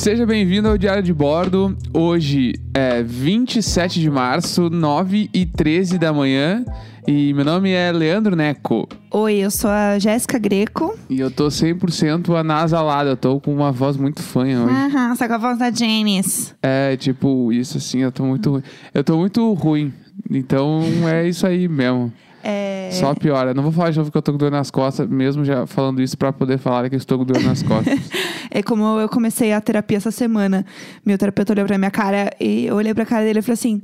Seja bem-vindo ao Diário de Bordo. Hoje é 27 de março, 9 e 13 da manhã. E meu nome é Leandro Neco. Oi, eu sou a Jéssica Greco. E eu tô 100% anasalado. Eu tô com uma voz muito fanha hoje. Aham, só com a voz da Janice. É, tipo, isso assim, eu tô muito ruim. Eu tô muito ruim. Então é isso aí mesmo. É... Só piora. Não vou falar de novo que eu tô com dor nas costas, mesmo já falando isso pra poder falar que eu estou com dor nas costas. é como eu comecei a terapia essa semana. Meu terapeuta olhou pra minha cara e eu olhei pra cara dele e falei assim.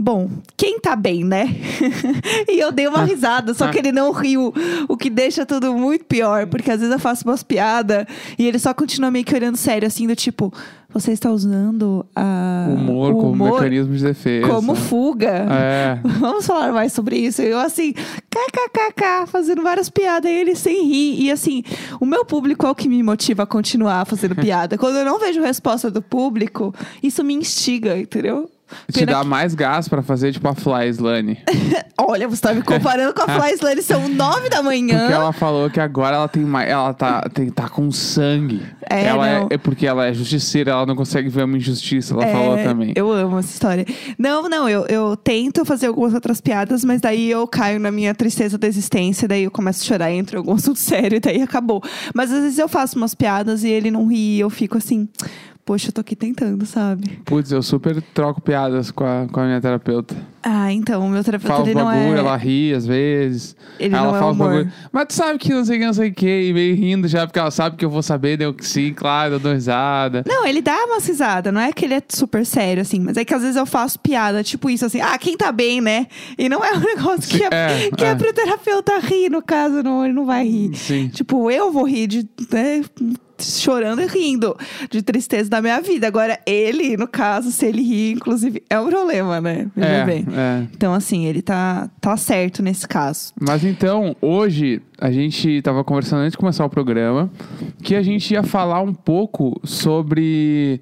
Bom, quem tá bem, né? e eu dei uma risada, só que ele não riu, o que deixa tudo muito pior, porque às vezes eu faço umas piadas e ele só continua meio que olhando sério, assim, do tipo, você está usando a. Humor o como mecanismo de defesa. Como fuga. É. Vamos falar mais sobre isso. Eu, assim, kkkk, fazendo várias piadas, e ele sem rir. E, assim, o meu público é o que me motiva a continuar fazendo piada. Quando eu não vejo resposta do público, isso me instiga, entendeu? Te dá que... mais gás pra fazer, tipo, a Fly Slane. Olha, você tá me comparando com a Fly Slane, são nove da manhã. Porque ela falou que agora ela tem mais. Ela tá, tem, tá com sangue. É, ela é, é porque ela é justiceira, ela não consegue ver uma injustiça, ela é, falou também. Eu amo essa história. Não, não, eu, eu tento fazer algumas outras piadas, mas daí eu caio na minha tristeza da existência, daí eu começo a chorar, entre algum assunto sério, e daí acabou. Mas às vezes eu faço umas piadas e ele não ri, eu fico assim poxa, eu tô aqui tentando, sabe? Putz, eu super troco piadas com a, com a minha terapeuta. Ah, então, o meu terapeuta fala ele bagulho, não é... ela ri às vezes. Ele ela não é fala humor. bagulho. Mas tu sabe que não sei o que, não sei o que, e meio rindo já, porque ela sabe que eu vou saber, deu que sim, claro, eu dou risada. Não, ele dá uma risada, não é que ele é super sério, assim, mas é que às vezes eu faço piada, tipo isso, assim, ah, quem tá bem, né? E não é um negócio que, é, é, que é. é pro terapeuta rir, no caso, não, ele não vai rir. Sim. Tipo, eu vou rir de. Né, chorando e rindo de tristeza da minha vida. Agora, ele, no caso, se ele rir, inclusive, é um problema, né? Veja É, bem. é. Então, assim, ele tá, tá certo nesse caso. Mas então, hoje, a gente tava conversando antes de começar o programa, que a gente ia falar um pouco sobre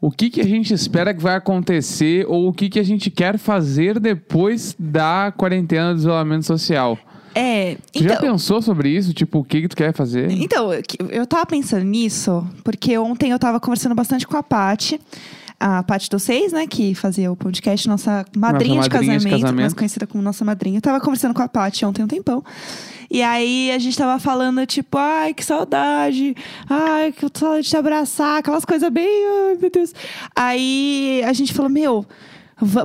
o que, que a gente espera que vai acontecer ou o que, que a gente quer fazer depois da quarentena do isolamento social. É. Tu já pensou sobre isso? Tipo, o que, que tu quer fazer? Então, eu tava pensando nisso, porque ontem eu tava conversando bastante com a Paty. A Paty dos Seis, né, que fazia o podcast, nossa madrinha, Nossa de, madrinha de casamento, casamento. mais conhecida como nossa madrinha. Eu tava conversando com a Paty ontem um tempão. E aí a gente tava falando, tipo, ai, que saudade, ai, que saudade de te abraçar, aquelas coisas bem, ai, meu Deus. Aí a gente falou, meu,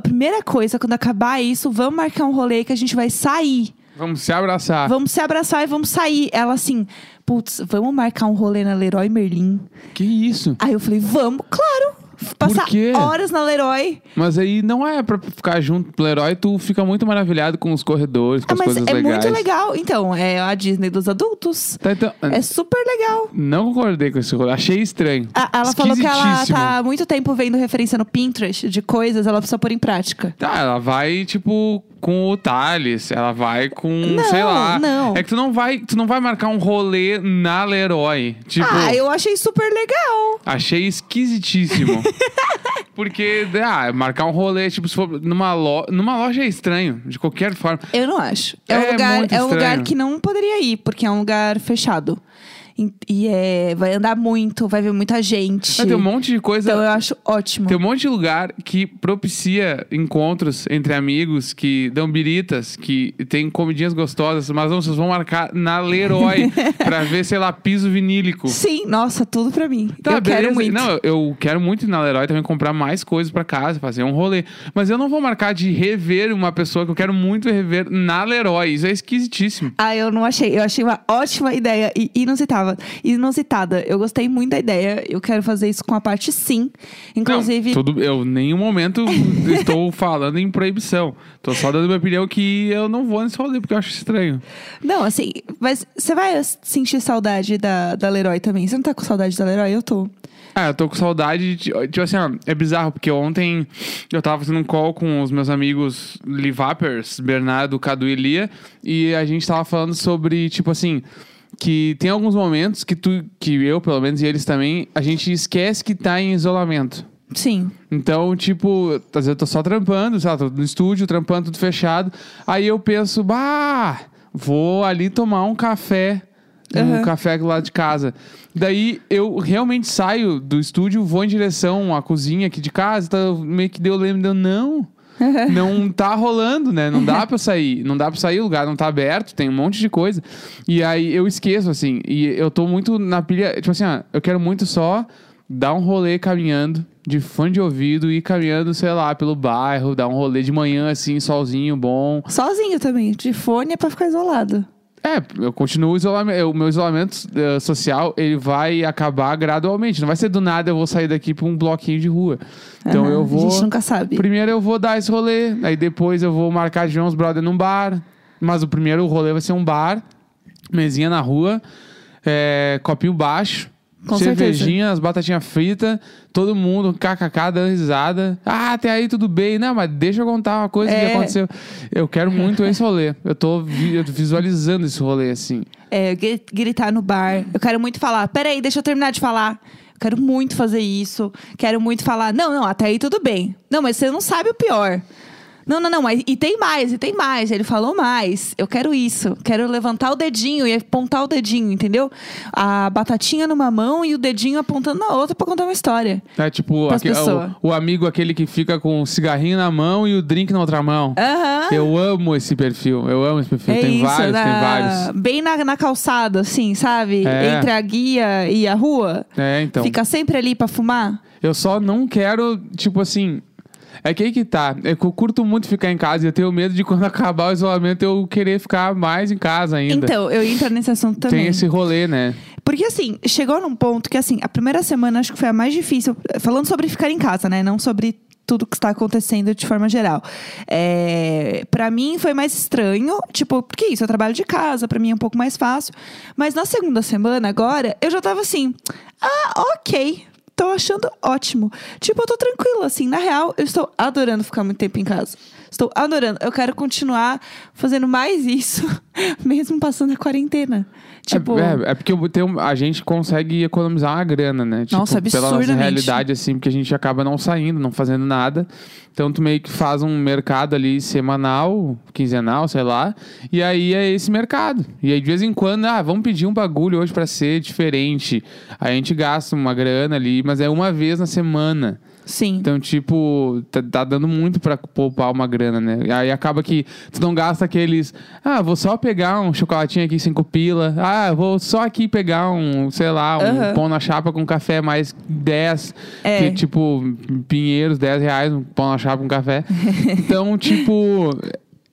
primeira coisa, quando acabar isso, vamos marcar um rolê que a gente vai sair. Vamos se abraçar. Vamos se abraçar e vamos sair. Ela assim, putz, vamos marcar um rolê na Leroy Merlin. Que isso? Aí eu falei, vamos, claro. Passar horas na Leroy. Mas aí não é pra ficar junto pro herói, tu fica muito maravilhado com os corredores, com Ah, as mas coisas é legais. muito legal. Então, é a Disney dos adultos. Tá, então, É super legal. Não concordei com esse rolê. Achei estranho. Ela falou que ela tá há muito tempo vendo referência no Pinterest de coisas, ela precisa pôr em prática. Tá, ela vai, tipo, com o Thales, ela vai com, Não, sei lá. não. É que tu não vai, tu não vai marcar um rolê na Leroy. Tipo, ah, eu achei super legal. achei esquisitíssimo. Porque, ah, marcar um rolê, tipo, se for numa, lo... numa loja é estranho, de qualquer forma. Eu não acho. É, É um lugar, é um lugar que não poderia ir, porque é um lugar fechado. E, é, vai andar muito, vai ver muita gente. Mas tem um monte de coisa. Então eu acho ótimo. Tem um monte de lugar que propicia encontros entre amigos, que dão biritas, que tem comidinhas gostosas, mas não, vocês vão marcar na Leroy pra ver, sei lá, piso vinílico. Sim, nossa, tudo pra mim. Tá, eu quero beleza. muito. Não, eu- quero muito ir na Leroy também comprar mais coisas pra casa, fazer um rolê. Mas eu não vou marcar de rever uma pessoa que eu quero muito rever na Leroy. Isso é esquisitíssimo. Ah, eu não achei. Eu achei uma ótima ideia e inusitada. Inusitada. Eu gostei muito da ideia. Eu quero fazer isso com a parte sim. Inclusive. Não, tudo, eu em nenhum momento estou falando em proibição. Tô só dando minha opinião que eu não vou nesse rolê, porque eu acho estranho. Não, assim, mas você vai sentir saudade da, da Leroy também. Você não tá com saudade da Leroy? Eu tô. Ah, eu tô com saudade de. Tipo assim, ó, é bizarro, porque ontem eu tava fazendo um call com os meus amigos Livapers, Bernardo, Cadu e Lia, e a gente tava falando sobre, tipo assim. Que tem alguns momentos que tu, que eu, pelo menos, e eles também, a gente esquece que tá em isolamento. Sim. Então, tipo, às vezes eu tô só trampando, sei lá, tô no estúdio, trampando tudo fechado. Aí eu penso, bah, vou ali tomar um café um Aham. café do lado de casa. Daí eu realmente saio do estúdio, vou em direção à cozinha aqui de casa, tá, meio que deu lembro, deu, não. não tá rolando, né? Não dá pra eu sair. Não dá pra sair, o lugar não tá aberto, tem um monte de coisa. E aí eu esqueço, assim. E eu tô muito na pilha. Tipo assim, ó, eu quero muito só dar um rolê caminhando, de fone de ouvido, e ir caminhando, sei lá, pelo bairro, dar um rolê de manhã, assim, solzinho bom. Sozinho também. De fone é pra ficar isolado. É, eu continuo o isolamento. O meu isolamento eh, social, ele vai acabar gradualmente. Não vai ser do nada eu vou sair daqui pra um bloquinho de rua. Então Aham, eu A vou. gente nunca sabe. Primeiro eu vou dar esse rolê, aí depois eu vou marcar de ver uns brother num bar. Mas o primeiro rolê vai ser um bar, mesinha na rua, é, copinho baixo, Com cervejinha, as batatinhas fritas, todo mundo kkk dando risada. Ah, até aí tudo bem. Não, mas deixa eu contar uma coisa que É. aconteceu. Eu quero muito esse rolê. Eu tô vi- visualizando esse rolê assim. É, gri- gritar no bar. Eu quero muito falar. Peraí, deixa eu terminar de falar. Eu quero muito fazer isso. Quero muito falar. Não, não, até aí tudo bem. Não, mas você não sabe o pior. Não, não, não, mas e tem mais, e tem mais. Ele falou mais. Eu quero isso. Quero levantar o dedinho e apontar o dedinho, entendeu? A batatinha numa mão e o dedinho apontando na outra pra contar uma história. É tipo aque- o, o amigo aquele que fica com o cigarrinho na mão e o drink na outra mão. Aham. Eu amo esse perfil. Eu amo esse perfil. É tem isso, vários, na- tem vários. Bem na, na calçada, assim, sabe? É. Entre a guia e a rua. É, então. Fica sempre ali pra fumar. Eu só não quero, tipo assim. É que aí que tá. É que eu curto muito ficar em casa e eu tenho medo de quando acabar o isolamento eu querer ficar mais em casa ainda. Então, eu entro nesse assunto também. Tem esse rolê, né? Porque assim, chegou num ponto que assim, a primeira semana acho que foi a mais difícil, falando sobre ficar em casa, né? Não sobre tudo que está acontecendo de forma geral. É, para mim foi mais estranho, tipo, porque isso, eu trabalho de casa, pra mim é um pouco mais fácil. Mas na segunda semana, agora, eu já tava assim, ah, ok. Tô achando ótimo. Tipo, eu tô tranquila, assim. Na real, eu estou adorando ficar muito tempo em casa. Estou adorando. Eu quero continuar fazendo mais isso, mesmo passando a quarentena. Tipo, é, é, é porque tenho- a gente consegue economizar uma grana, né? Tipo, Nossa, Pela nossa absurdamente. realidade, assim, porque a gente acaba não saindo, não fazendo nada. Então tu meio que faz um mercado ali semanal, quinzenal, sei lá. E aí é esse mercado. E aí de vez em quando, ah, vamos pedir um bagulho hoje pra ser diferente. Aí a gente gasta uma grana ali, mas é uma vez na semana. sim. Então, tipo, tá, tá dando muito pra poupar uma grana, né? Aí acaba que tu não gasta aqueles. Ah, vou só pegar um chocolatinho aqui cinco pila. Ah, vou só aqui pegar um, sei lá, um pão na chapa com café mais 10. É. Que, tipo, Pinheiros, 10 reais, um pão na chapa com café. então, tipo.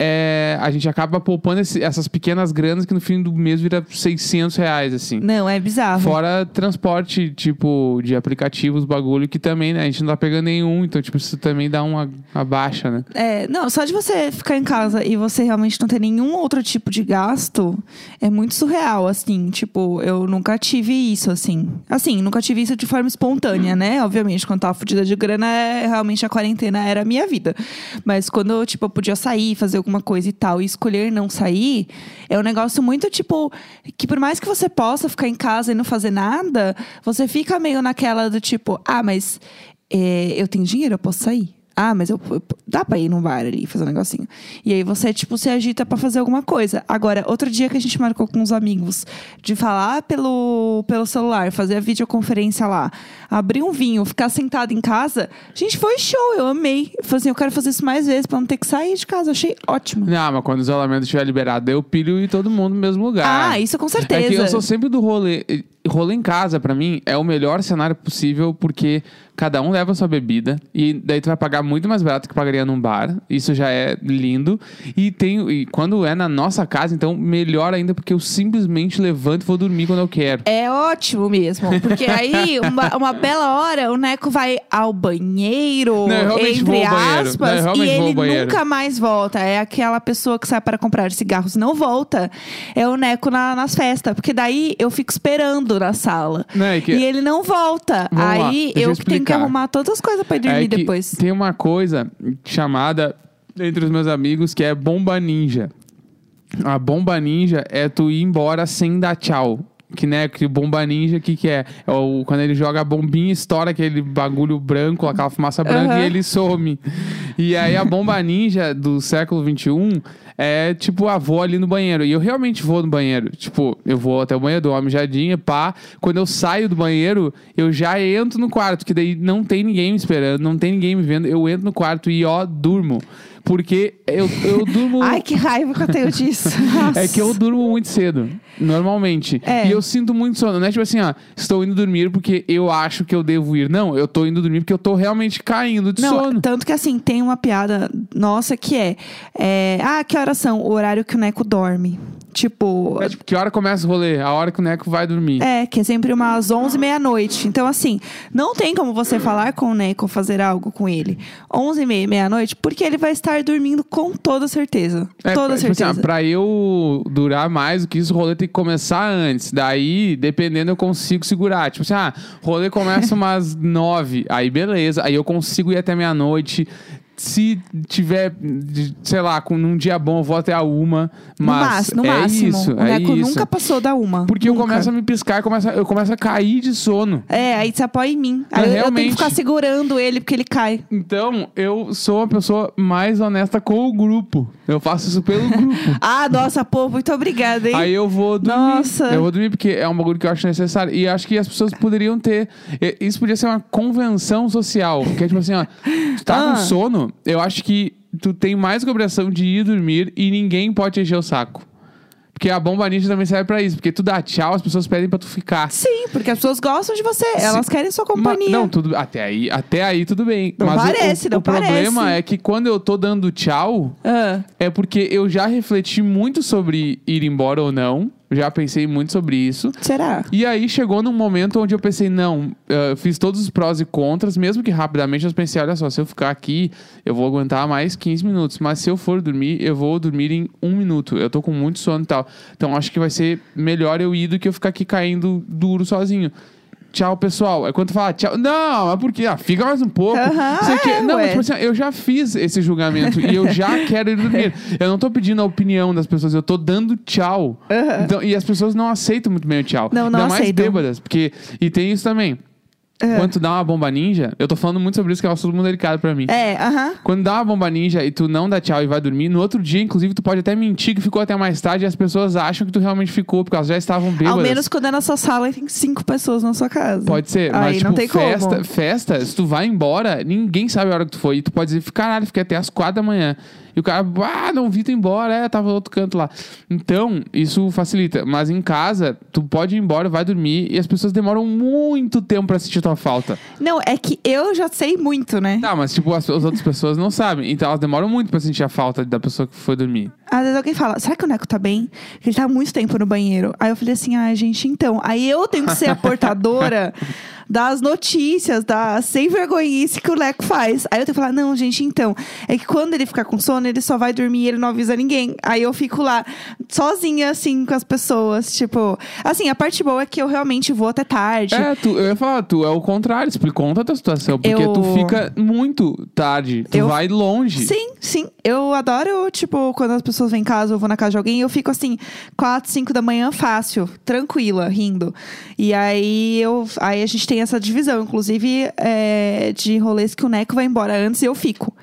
É, a gente acaba poupando esse- essas pequenas granas que no fim do mês vira 600 reais, assim. Não, é bizarro. Fora transporte, tipo, de aplicativos, bagulho, que também, né? A gente não tá pegando nenhum, então, tipo, isso também dá uma, uma baixa, né? É, não, só de você ficar em casa e você realmente não ter nenhum outro tipo de gasto é muito surreal, assim. Tipo, eu nunca tive isso, assim. Assim, nunca tive isso de forma espontânea, né? Obviamente, quando tava fodida de grana, realmente a quarentena era a minha vida. Mas quando, eu, tipo, eu podia sair, fazer alguma coisa e tal, e escolher não sair, é um negócio muito, tipo, que por mais que você possa ficar em casa e não fazer nada, você fica meio naquela do tipo, ah, mas é, eu tenho dinheiro, eu posso sair. Ah, mas eu, eu- dá pra ir num bar ali fazer um negocinho. E aí você, tipo, se agita pra fazer alguma coisa. Agora, outro dia que a gente marcou com uns amigos de falar pelo, pelo celular, fazer a videoconferência lá, abrir um vinho, ficar sentado em casa, gente, foi show, eu amei. Eu falei assim, eu quero fazer isso mais vezes pra não ter que sair de casa. Eu achei ótimo. Não, mas quando o isolamento estiver liberado, eu pilho e todo mundo no mesmo lugar. Ah, isso com certeza. É que eu sou sempre do rolê. Rolê em casa, pra mim, é o melhor cenário possível, porque cada um leva a sua bebida. E daí tu vai pagar muito mais barato que pagaria num bar. Isso já é lindo. E tem. E quando é na nossa casa, então, melhor ainda, porque eu simplesmente levanto e vou dormir quando eu quero. É ótimo mesmo. Porque aí, uma, uma bela hora, o Neco vai ao banheiro, Não, entre ao banheiro. Não, aspas, e ele nunca mais volta. É aquela pessoa que sai para comprar cigarros não volta. É o Neco na- nas festas. Porque daí eu fico esperando na sala. Não, é que- E ele não volta. Vamos lá, aí deixa eu eu que tenho que explicar. arrumar todas as coisas pra ir dormir É que depois. Tem uma coisa chamada entre os meus amigos que é bomba ninja. A bomba ninja é tu ir embora sem dar tchau. Que né, que bomba ninja, o que, que é? É o, quando ele joga a bombinha, estoura aquele bagulho branco, aquela fumaça branca Aham. e ele some. E aí a bomba ninja do século XXI é tipo, ah, vou ali no banheiro. E eu realmente vou no banheiro. Tipo, eu vou até o banheiro, dou uma mijadinha, pá. Quando eu saio do banheiro, eu já entro no quarto, que daí não tem ninguém me esperando, não tem ninguém me vendo. Eu entro no quarto e, ó, durmo. Porque eu, eu durmo. Ai, que raiva que eu tenho disso. É que eu durmo muito cedo, normalmente. É. E eu sinto muito sono. Não é tipo assim, ó, estou indo dormir porque eu acho que eu devo ir. Não, eu tô indo dormir porque eu tô realmente caindo de Não, sono. tanto que assim, tem uma piada nossa que é, é. Ah, que horas O horário que o Neco dorme. Tipo. É tipo, que hora começa o rolê? A hora que o Neco vai dormir. É, que é sempre umas 11, meia-noite. Então, assim, não tem como você falar com o Neco, fazer algo com ele 11 e meia, meia-noite, porque ele vai estar dormindo com toda certeza. É, toda tipo assim, certeza. ó, pra eu durar mais do que isso, o rolê tem que começar antes. Daí, dependendo, eu consigo segurar. Tipo assim, ah, rolê começa umas nove. Aí, beleza. Aí eu consigo ir até meia-noite. Se tiver, sei lá, com um dia bom, eu vou até a uma. no Mas máximo, no é máximo. isso, o é Neco isso. nunca passou da uma. Porque eu Nunca. começo a me piscar, eu começo a, eu começo a cair de sono. É, aí você apoia em mim. Aí É, eu- eu tenho que ficar segurando ele porque ele cai. Então, eu sou a pessoa mais honesta com o grupo. Eu faço isso pelo grupo. Ah, nossa, pô, muito obrigada, hein? Aí eu vou dormir. Nossa. Eu vou dormir porque é um bagulho que eu acho necessário. E acho que as pessoas poderiam ter. Isso podia ser uma convenção social. Que é tipo assim, ó. Tu tá Ah. com sono, eu acho que tu tem mais obrigação de ir dormir e ninguém pode encher o saco. Porque a bomba ninja também serve pra isso. Porque tu dá tchau, as pessoas pedem pra tu ficar. Sim, porque as pessoas gostam de você. Elas querem sua Ma- companhia. não, tudo, até aí, até aí tudo bem. Não Mas o- parece, o, não o problema parece. é que quando eu tô dando tchau, Ah, é porque eu já refleti muito sobre ir embora ou não. Já pensei muito sobre isso. será? E aí chegou num momento onde eu pensei, não, eu fiz todos os prós e contras, mesmo que rapidamente eu pensei, olha só, se eu ficar aqui, eu vou aguentar mais 15 minutos. Mas se eu for dormir, eu vou dormir em um minuto. Eu tô com muito sono e tal. Então acho que vai ser melhor eu ir do que eu ficar aqui caindo duro sozinho. Tchau, pessoal. É quando tu fala tchau. Não, é porque, ah, fica mais um pouco. Sei que- é, não, ué. mas, tipo assim, eu já fiz esse julgamento e eu já quero ir dormir. Eu não tô pedindo a opinião das pessoas, eu tô dando tchau. Aham. Então, e as pessoas não aceitam muito bem o tchau. Não, não Ainda mais aceitam. bêbadas. Porque, e tem isso também. É. Quando tu dá uma bomba ninja, eu tô falando muito sobre isso, que é um assunto muito delicado pra mim. É, aham. Quando dá uma bomba ninja e tu não dá tchau e vai dormir, no outro dia, inclusive, tu pode até mentir que ficou até mais tarde e as pessoas acham que tu realmente ficou, porque elas já estavam bêbadas. Ao menos quando é na sua sala e tem cinco pessoas na sua casa. Pode ser, Aí mas tipo, não tem festa, como. festa, se tu vai embora, ninguém sabe a hora que tu foi. E tu pode dizer, caralho, fiquei até as quatro da manhã. E o cara, ah, não vi tu embora, é, tava no outro canto lá. Então, isso facilita. Mas em casa, tu pode ir embora, vai dormir, e as pessoas demoram muito tempo pra sentir tua falta. Não, é que eu já sei muito, né? Tá, mas tipo, as, as outras pessoas não sabem. Então elas demoram muito pra sentir a falta da pessoa que foi dormir. Às vezes alguém fala, será que o Neco tá bem? Ele tá há muito tempo no banheiro. Aí eu falei assim, ai, gente, então. Aí eu tenho que ser a portadora das notícias, da sem vergonhice que o Neco faz. Aí eu tenho que falar, não, gente, então. É que quando ele ficar com sono, ele só vai dormir e ele não avisa ninguém. Aí eu fico lá, sozinha, assim, com as pessoas. Tipo, assim, a parte boa é que eu realmente vou até tarde. É, tu, eu ia falar, tu é o contrário, explica conta a tua situação. Porque Eu- tu fica muito tarde, tu Eu- vai longe. Sim, sim. Eu adoro, tipo, quando as pessoas vêm em casa, eu vou na casa de alguém, eu fico assim, 4, 5 da manhã, fácil, tranquila, rindo. E aí eu. Aí a gente tem essa divisão, inclusive, é, de rolês que o Neco vai embora antes e eu fico.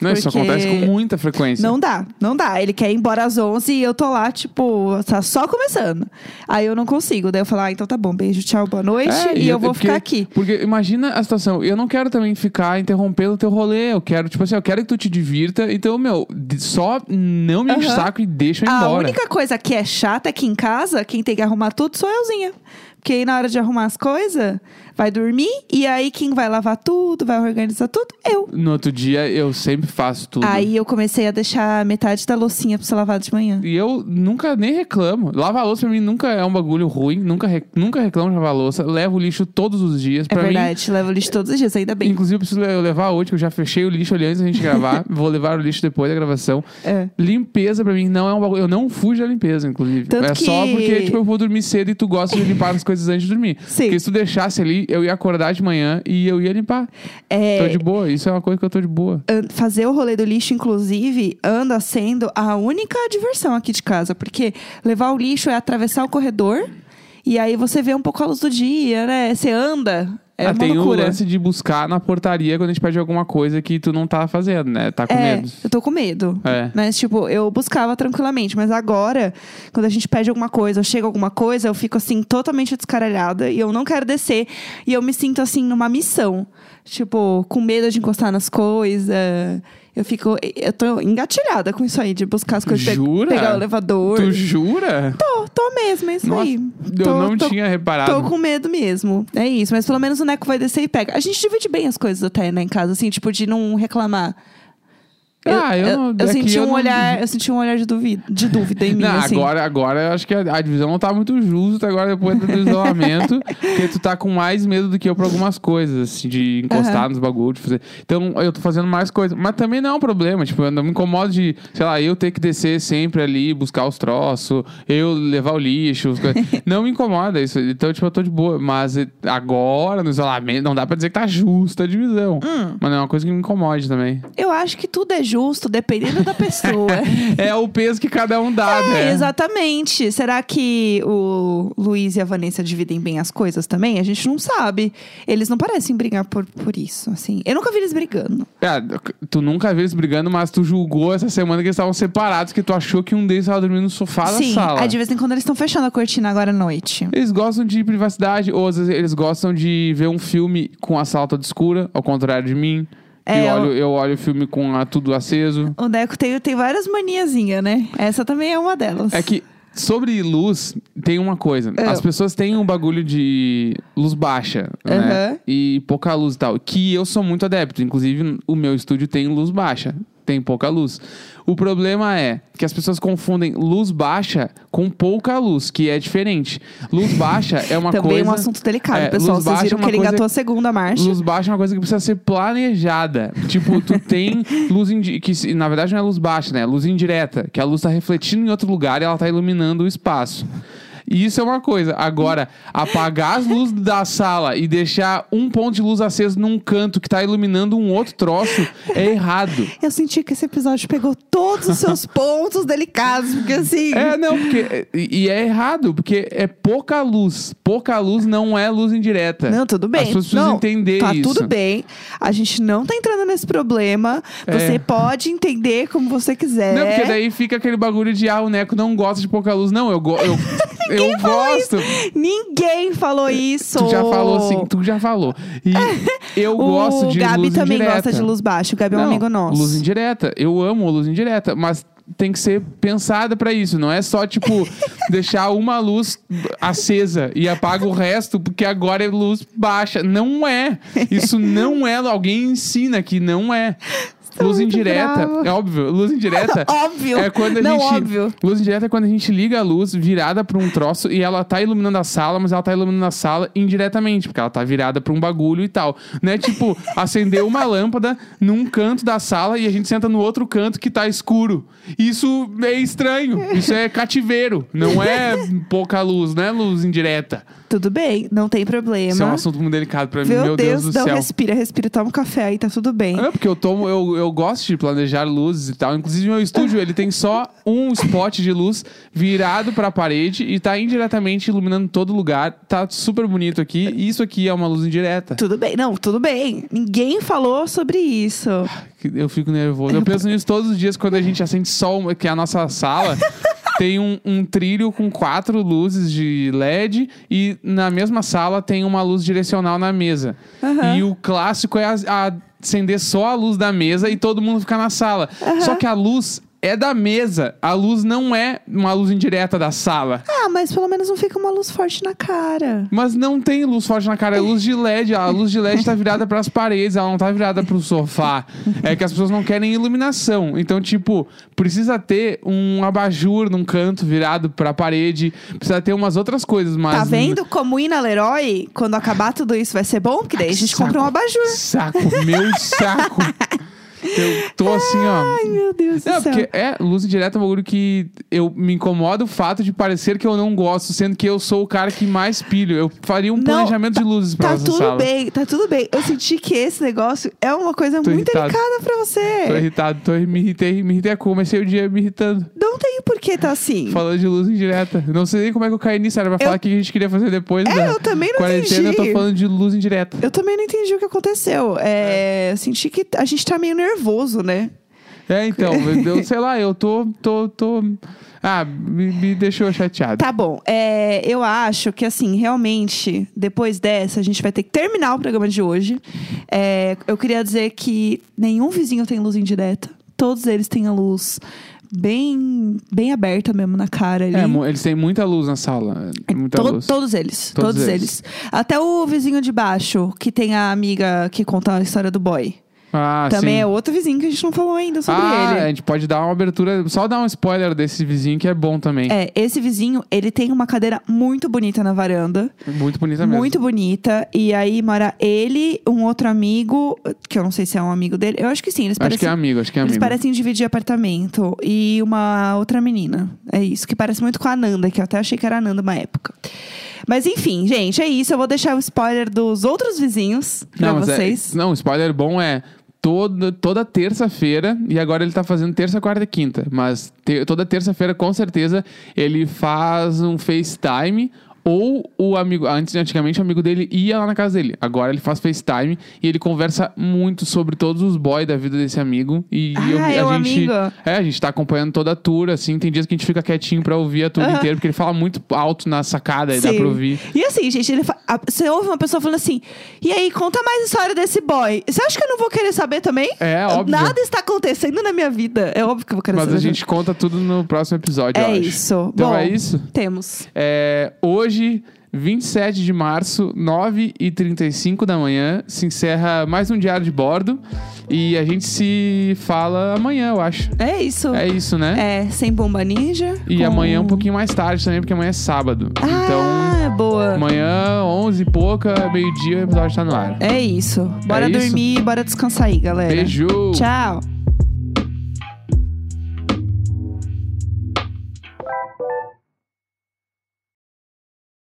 Não, isso Porque acontece com muita frequência. Não dá, não dá. Ele quer ir embora às 11 e eu tô lá, tipo, tá só começando. Aí eu não consigo. Daí eu falo, ah, então tá bom, beijo, tchau, boa noite. É, e eu porque- vou ficar aqui. Porque imagina a situação, eu não quero também ficar interrompendo o teu rolê, eu quero, tipo assim, eu quero que tu te divirta, então, meu, só não me Aham. saco e deixa eu ir A embora. única coisa que é chata é que em casa, quem tem que arrumar tudo sou euzinha. Porque aí na hora de arrumar as coisas, vai dormir e aí quem vai lavar tudo, vai organizar tudo? Eu. No outro dia, eu sempre faço tudo. Aí eu comecei a deixar metade da loucinha pra você lavar de manhã. E eu nunca nem reclamo. Lavar louça pra mim nunca é um bagulho ruim, nunca, re- nunca reclamo de lavar louça. Levo o lixo todos os dias. É pra mim, verdade, leva o lixo todos os dias, ainda bem. Inclusive, eu preciso le- levar hoje, que eu já fechei o lixo ali antes da gente gravar. Vou levar o lixo depois da gravação. É. Limpeza pra mim não é um bagulho. Eu não fujo da limpeza, inclusive. Tanto é só que- porque, tipo, eu vou dormir cedo e tu gosta de limpar as coisas antes de dormir. Sim. Porque se tu deixasse ali, eu ia acordar de manhã e eu ia limpar. É, Tô de boa. Isso é uma coisa que eu tô de boa. fazer o rolê do lixo, inclusive, anda sendo a única diversão aqui de casa. Porque levar o lixo é atravessar o corredor e aí você vê um pouco a luz do dia, né? Você anda. É Ah, tem loucura. o lance de buscar na portaria quando a gente pede alguma coisa que tu não tá fazendo, né? Tá com é, medo. eu tô com medo. É. Mas, tipo, eu buscava tranquilamente. Mas agora, quando a gente pede alguma coisa ou chega alguma coisa, eu fico, assim, totalmente descaralhada. E eu não quero descer. E eu me sinto, assim, numa missão. Tipo, com medo de encostar nas coisas. Eu fico... Eu tô engatilhada com isso aí, de buscar as coisas. pe- Jura? Pegar o elevador. Tu jura? Tô, tô mesmo, é isso Nossa, aí. eu Tô- não tô- tinha reparado. Tô com medo mesmo. É isso. Mas pelo menos o Neco vai descer e pega. A gente divide bem as coisas até, né, em casa, assim, tipo, de não reclamar. Ah, eu é que senti eu um não- olhar, eu senti um olhar de dúvida, de dúvida em mim, Não, assim. agora, agora eu acho que a, a divisão não tá muito justa agora depois do isolamento, porque tu tá com mais medo do que eu pra algumas coisas, assim, de encostar Aham. nos bagulhos, de fazer. Então eu tô fazendo mais coisas. Mas também não é um problema, tipo, eu não me incomodo de, sei lá, eu ter que descer sempre ali, buscar os troços, eu levar o lixo, não me incomoda isso. Então, tipo, eu tô de boa. Mas agora, no isolamento, não dá pra dizer que tá justa a divisão. Hum. Mas não é uma coisa que me incomode também. Eu acho que tudo é justo, dependendo da pessoa. É o peso que cada um dá, É, né? exatamente. Será que o Luiz e a Vanessa dividem bem as coisas também? A gente não sabe. Eles não parecem brigar por, por isso, assim. Eu nunca vi eles brigando. É, tu nunca viu eles brigando, mas tu julgou essa semana que eles estavam separados, que tu achou que um deles estava dormindo no sofá Sim, da sala. aí de vez em quando eles estão fechando a cortina agora à noite. Eles gostam de privacidade, ou às vezes eles gostam de ver um filme com a sala toda escura, ao contrário de mim. É, eu, olho, eu olho o filme com a, tudo aceso. O Deco tem, tem várias maniazinhas, né? Essa também é uma delas. É que sobre luz, tem uma coisa. É. As pessoas têm um bagulho de luz baixa, né? E pouca luz e tal. Que eu sou muito adepto. Inclusive, o meu estúdio tem luz baixa. Tem pouca luz. O problema é que as pessoas confundem luz baixa com pouca luz, que é diferente. Luz baixa é uma Também coisa. é um assunto delicado, É, pessoal. luz Vocês baixa viram é que ele coisa- engatou a segunda marcha. Luz baixa é uma coisa que precisa ser planejada. Tipo, tu tem luz indi que na verdade não é luz baixa, né? É luz indireta, que a luz tá refletindo em outro lugar e ela tá iluminando o espaço. E Isso é uma coisa. Agora, apagar as luzes da sala e deixar um ponto de luz aceso num canto que tá iluminando um outro troço é errado. Eu senti que esse episódio pegou todos os seus pontos delicados, porque assim. É, não, porque. E é errado, porque é pouca luz. Pouca luz não é luz indireta. Não, tudo bem. As pessoas precisam não, entender tá isso. tudo bem. A gente não tá entrando nesse problema. É. Você pode entender como você quiser. Não, porque daí fica aquele bagulho de, ah, o Neco não gosta de pouca luz. Não, eu, go eu, eu gosto. Ninguém falou isso. Tu já falou sim, tu já falou. E eu gosto o de Gabi luz também indireta. gosta de luz baixa. O Gabi é um amigo nosso. Luz indireta. Eu amo luz indireta, mas tem que ser pensada pra isso. Não é só, tipo, deixar uma luz acesa e apaga o resto, porque agora é luz baixa. Não é. Isso não é. Alguém ensina que não é. Luz indireta, é óbvio. Luz indireta Óbvio. é quando a não, gente. óbvio. Luz indireta é quando a gente liga a luz virada pra um troço e ela tá iluminando a sala, mas ela tá iluminando a sala indiretamente, porque ela tá virada pra um bagulho e tal. Não é tipo acender uma lâmpada num canto da sala e a gente senta no outro canto que tá escuro. Isso é estranho. Isso é cativeiro. Não é pouca luz, não é luz indireta. Tudo bem, não tem problema. Isso é um assunto muito delicado pra mim, Meu, meu Deus, do não, céu. respira, respira, toma um café aí, tá tudo bem. É, porque eu tomo, eu, eu gosto de planejar luzes e tal. Inclusive, meu estúdio, ele tem só um spot de luz virado pra parede e tá indiretamente iluminando todo lugar. Tá super bonito aqui. E isso aqui é uma luz indireta. Tudo bem, não, tudo bem. Ninguém falou sobre isso. Eu fico nervoso. Eu penso nisso todos os dias quando a gente acende uma, que é a nossa sala. Tem um, um trilho com quatro luzes de LED e na mesma sala tem uma luz direcional na mesa. Aham. E o clássico é a- a acender só a luz da mesa e todo mundo ficar na sala. Só que a luz é da mesa. A luz não é uma luz indireta da sala. Ah, mas pelo menos não fica uma luz forte na cara. Mas não tem luz forte na cara, é luz de LED. A luz de LED tá virada pras paredes, ela não tá virada pro sofá. É que as pessoas não querem iluminação. Então, tipo, precisa ter um abajur num canto virado pra parede. Precisa ter umas outras coisas, mas. Tá vendo como ir na Leroy, quando acabar tudo isso, vai ser bom? Porque daí a gente compra um abajur. Saco, meu saco. Eu tô assim, ó. Ai, meu Deus do Não, céu. porque é luz indireta é um bagulho que eu me incomoda o fato de parecer que eu não gosto, sendo que eu sou o cara que mais pilho. Eu faria um Não, planejamento de luzes pra Tá essa tudo sala. bem, tá tudo bem. Eu senti que esse negócio é uma coisa Tô muito irritado. delicada pra você. Tô irritado, tô, me irritei, me irritei. Comecei o dia me irritando. Não tem por que tá assim. Falando de luz indireta. Não sei nem como é que eu caí nisso. Era pra falar o que a gente queria fazer depois da É, eu também não quarentena. entendi. Eu tô falando de luz indireta. Eu também não entendi o que aconteceu. É, Eu senti que a gente tá meio nervoso, né? É, então, eu, sei lá, eu tô, tô, tô... Ah, me, me deixou chateado. Tá bom. É, eu acho que, assim, realmente, depois dessa, a gente vai ter que terminar o programa de hoje. É, eu queria dizer que nenhum vizinho tem luz indireta. Todos eles têm a luz bem, bem aberta mesmo na cara ali. É, eles têm muita luz na sala. Muita To- luz. Todos eles. Todos Todos, eles. eles. Até o vizinho de baixo, que tem a amiga que conta a história do boy. Ah, Também sim. é outro vizinho que a gente não falou ainda sobre ah, ele. a gente pode dar uma abertura, só dar um spoiler desse vizinho que é bom também. É, esse vizinho, ele tem uma cadeira muito bonita na varanda. Muito bonita mesmo. Muito bonita. E aí mora ele, um outro amigo, que eu não sei se é um amigo dele. Eu acho que sim, eles Acho parecem. que é amigo, acho que é Eles amigo. parecem dividir apartamento. E uma outra menina. É isso, que parece muito com a Nanda, que eu até achei que era a Nanda uma época. Mas enfim, gente, é isso. Eu vou deixar o spoiler dos outros vizinhos pra mas é- vocês. não, spoiler bom é toda, toda terça-feira, e agora ele tá fazendo terça, quarta e quinta, mas te- toda terça-feira, com certeza, ele faz um FaceTime. Ou o amigo, antes, antigamente o amigo dele ia lá na casa dele. Agora ele faz FaceTime e ele conversa muito sobre todos os boys da vida desse amigo. E Ah, eu- é a gente. amigo? É, a gente tá acompanhando toda a tour, assim. Tem dias que a gente fica quietinho pra ouvir a tour inteira, porque ele fala muito alto na sacada e dá Sim. pra ouvir. E assim, gente, ele fa- a- você ouve uma pessoa falando assim: e aí, conta mais história desse boy. Você acha que eu não vou querer saber também? É, óbvio. Nada está acontecendo na minha vida. É óbvio que eu vou querer Mas saber. a gente conta tudo no próximo episódio, eu É isso. Então Bom, é isso. Temos. É, hoje, 27 de março, 9h35 da manhã, se encerra mais um diário de bordo. E a gente se fala amanhã, eu acho. É isso. É isso, né? É, sem bomba ninja. E com- amanhã um pouquinho mais tarde também, porque amanhã é sábado. então, Ah, boa. amanhã, 11 e pouca, meio-dia, o episódio tá no ar. É isso. Bora É isso? dormir, bora descansar aí, galera. Beijo! Tchau.